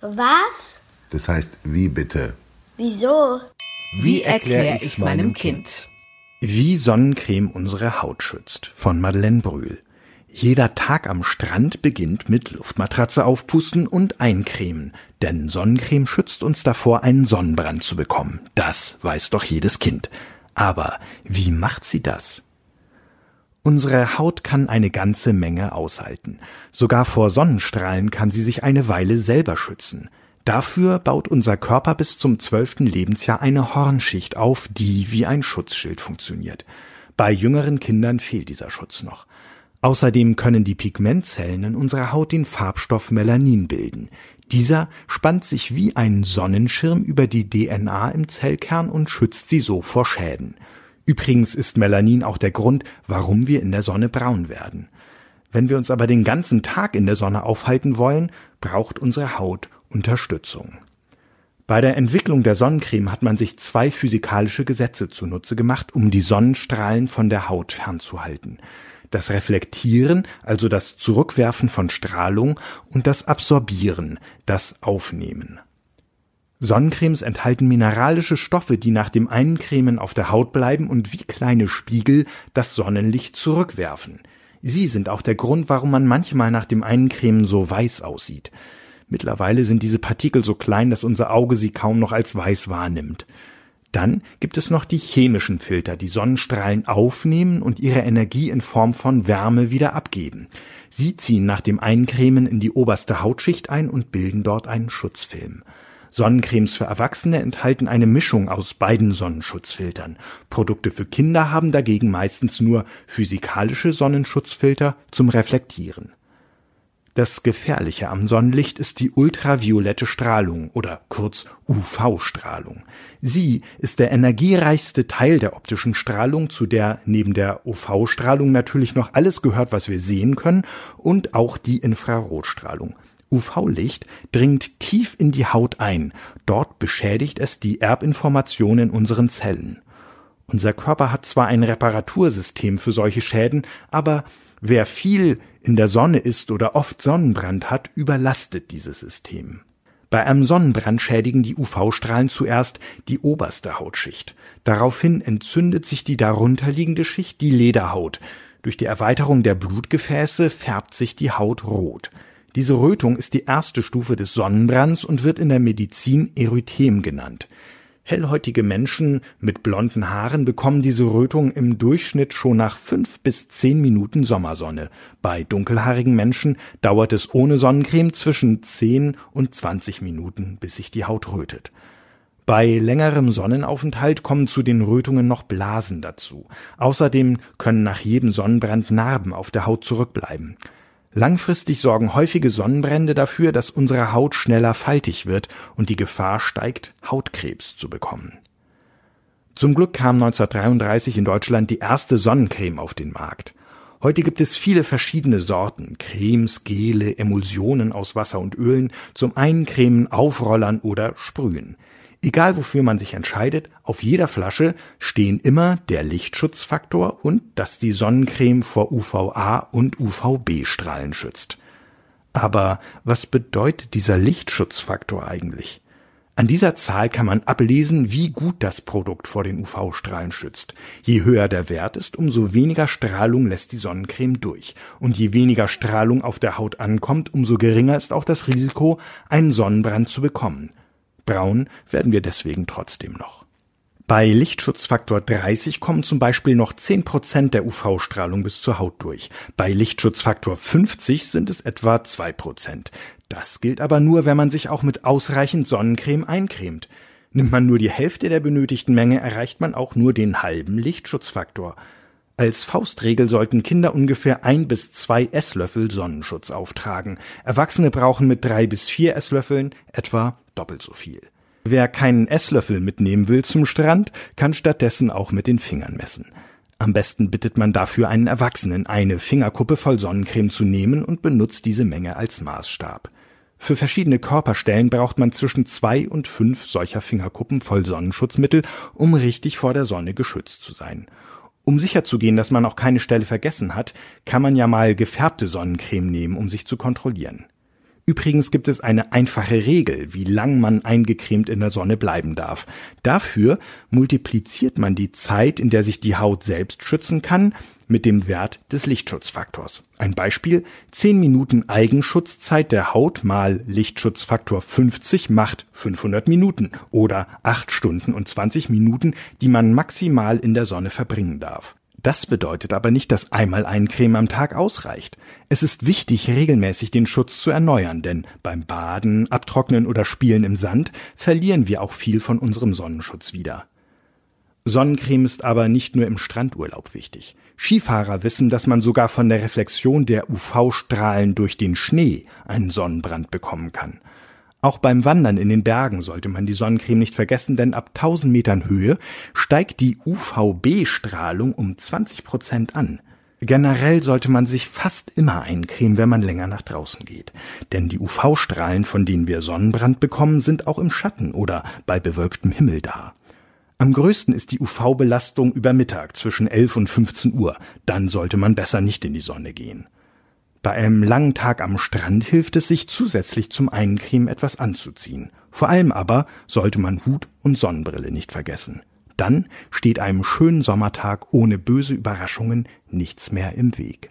Was? Das heißt, wie bitte? Wieso? Wie erkläre ich's meinem Kind? Wie Sonnencreme unsere Haut schützt von Madeleine Brühl. Jeder Tag am Strand beginnt mit Luftmatratze aufpusten und eincremen, denn Sonnencreme schützt uns davor, einen Sonnenbrand zu bekommen. Das weiß doch jedes Kind. Aber wie macht sie das? Unsere Haut kann eine ganze Menge aushalten. Sogar vor Sonnenstrahlen kann sie sich eine Weile selber schützen. Dafür baut unser Körper bis zum zwölften Lebensjahr eine Hornschicht auf, die wie ein Schutzschild funktioniert. Bei jüngeren Kindern fehlt dieser Schutz noch. Außerdem können die Pigmentzellen in unserer Haut den Farbstoff Melanin bilden. Dieser spannt sich wie ein Sonnenschirm über die DNA im Zellkern und schützt sie so vor Schäden. Übrigens ist Melanin auch der Grund, warum wir in der Sonne braun werden. Wenn wir uns aber den ganzen Tag in der Sonne aufhalten wollen, braucht unsere Haut Unterstützung. Bei der Entwicklung der Sonnencreme hat man sich zwei physikalische Gesetze zunutze gemacht, um die Sonnenstrahlen von der Haut fernzuhalten. Das Reflektieren, also das Zurückwerfen von Strahlung, und das Absorbieren, das Aufnehmen. Sonnencremes enthalten mineralische Stoffe, die nach dem Eincremen auf der Haut bleiben und wie kleine Spiegel das Sonnenlicht zurückwerfen. Sie sind auch der Grund, warum man manchmal nach dem Eincremen so weiß aussieht. Mittlerweile sind diese Partikel so klein, dass unser Auge sie kaum noch als weiß wahrnimmt. Dann gibt es noch die chemischen Filter, die Sonnenstrahlen aufnehmen und ihre Energie in Form von Wärme wieder abgeben. Sie ziehen nach dem Eincremen in die oberste Hautschicht ein und bilden dort einen Schutzfilm. Sonnencremes für Erwachsene enthalten eine Mischung aus beiden Sonnenschutzfiltern. Produkte für Kinder haben dagegen meistens nur physikalische Sonnenschutzfilter zum Reflektieren. Das Gefährliche am Sonnenlicht ist die ultraviolette Strahlung oder kurz UV-Strahlung. Sie ist der energiereichste Teil der optischen Strahlung, zu der neben der UV-Strahlung natürlich noch alles gehört, was wir sehen können, und auch die Infrarotstrahlung. UV-Licht dringt tief in die Haut ein. Dort beschädigt es die Erbinformationen in unseren Zellen. Unser Körper hat zwar ein Reparatursystem für solche Schäden, aber wer viel in der Sonne ist oder oft Sonnenbrand hat, überlastet dieses System. Bei einem Sonnenbrand schädigen die UV-Strahlen zuerst die oberste Hautschicht. Daraufhin entzündet sich die darunterliegende Schicht, die Lederhaut. Durch die Erweiterung der Blutgefäße färbt sich die Haut rot. Diese Rötung ist die erste Stufe des Sonnenbrands und wird in der Medizin Erythem genannt. Hellhäutige Menschen mit blonden Haaren bekommen diese Rötung im Durchschnitt schon nach fünf bis zehn Minuten Sommersonne. Bei dunkelhaarigen Menschen dauert es ohne Sonnencreme zwischen zehn und zwanzig Minuten, bis sich die Haut rötet. Bei längerem Sonnenaufenthalt kommen zu den Rötungen noch Blasen dazu. Außerdem können nach jedem Sonnenbrand Narben auf der Haut zurückbleiben. Langfristig sorgen häufige Sonnenbrände dafür, dass unsere Haut schneller faltig wird und die Gefahr steigt, Hautkrebs zu bekommen. Zum Glück kam 1933 in Deutschland die erste Sonnencreme auf den Markt. Heute gibt es viele verschiedene Sorten, Cremes, Gele, Emulsionen aus Wasser und Ölen zum Eincremen, Aufrollern oder Sprühen. Egal wofür man sich entscheidet, auf jeder Flasche stehen immer der Lichtschutzfaktor und dass die Sonnencreme vor UVA und UVB-Strahlen schützt. Aber was bedeutet dieser Lichtschutzfaktor eigentlich? An dieser Zahl kann man ablesen, wie gut das Produkt vor den UV-Strahlen schützt. Je höher der Wert ist, umso weniger Strahlung lässt die Sonnencreme durch. Und je weniger Strahlung auf der Haut ankommt, umso geringer ist auch das Risiko, einen Sonnenbrand zu bekommen. Braun werden wir deswegen trotzdem noch. Bei Lichtschutzfaktor 30 kommen zum Beispiel noch 10% der UV-Strahlung bis zur Haut durch. Bei Lichtschutzfaktor 50 sind es etwa 2%. Das gilt aber nur, wenn man sich auch mit ausreichend Sonnencreme eincremt. Nimmt man nur die Hälfte der benötigten Menge, erreicht man auch nur den halben Lichtschutzfaktor. Als Faustregel sollten Kinder ungefähr ein bis zwei Esslöffel Sonnenschutz auftragen. Erwachsene brauchen mit drei bis vier Esslöffeln etwa doppelt so viel. Wer keinen Esslöffel mitnehmen will zum Strand, kann stattdessen auch mit den Fingern messen. Am besten bittet man dafür einen Erwachsenen, eine Fingerkuppe voll Sonnencreme zu nehmen und benutzt diese Menge als Maßstab. Für verschiedene Körperstellen braucht man zwischen zwei und fünf solcher Fingerkuppen voll Sonnenschutzmittel, um richtig vor der Sonne geschützt zu sein. Um sicherzugehen, dass man auch keine Stelle vergessen hat, kann man ja mal gefärbte Sonnencreme nehmen, um sich zu kontrollieren. Übrigens gibt es eine einfache Regel, wie lang man eingecremt in der Sonne bleiben darf. Dafür multipliziert man die Zeit, in der sich die Haut selbst schützen kann, mit dem Wert des Lichtschutzfaktors. Ein Beispiel, 10 Minuten Eigenschutzzeit der Haut mal Lichtschutzfaktor 50 macht 500 Minuten oder 8 Stunden und 20 Minuten, die man maximal in der Sonne verbringen darf. Das bedeutet aber nicht, dass einmal Eincremen am Tag ausreicht. Es ist wichtig, regelmäßig den Schutz zu erneuern, denn beim Baden, Abtrocknen oder Spielen im Sand verlieren wir auch viel von unserem Sonnenschutz wieder. Sonnencreme ist aber nicht nur im Strandurlaub wichtig. Skifahrer wissen, dass man sogar von der Reflexion der UV-Strahlen durch den Schnee einen Sonnenbrand bekommen kann. Auch beim Wandern in den Bergen sollte man die Sonnencreme nicht vergessen, denn ab 1000 Metern Höhe steigt die UVB-Strahlung um 20 Prozent an. Generell sollte man sich fast immer eincremen, wenn man länger nach draußen geht. Denn die UV-Strahlen, von denen wir Sonnenbrand bekommen, sind auch im Schatten oder bei bewölktem Himmel da. Am größten ist die UV-Belastung über Mittag zwischen 11 und 15 Uhr. Dann sollte man besser nicht in die Sonne gehen. Bei einem langen Tag am Strand hilft es sich zusätzlich zum Eincremen etwas anzuziehen. Vor allem aber sollte man Hut und Sonnenbrille nicht vergessen. Dann steht einem schönen Sommertag ohne böse Überraschungen nichts mehr im Weg.